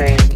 Ukraine.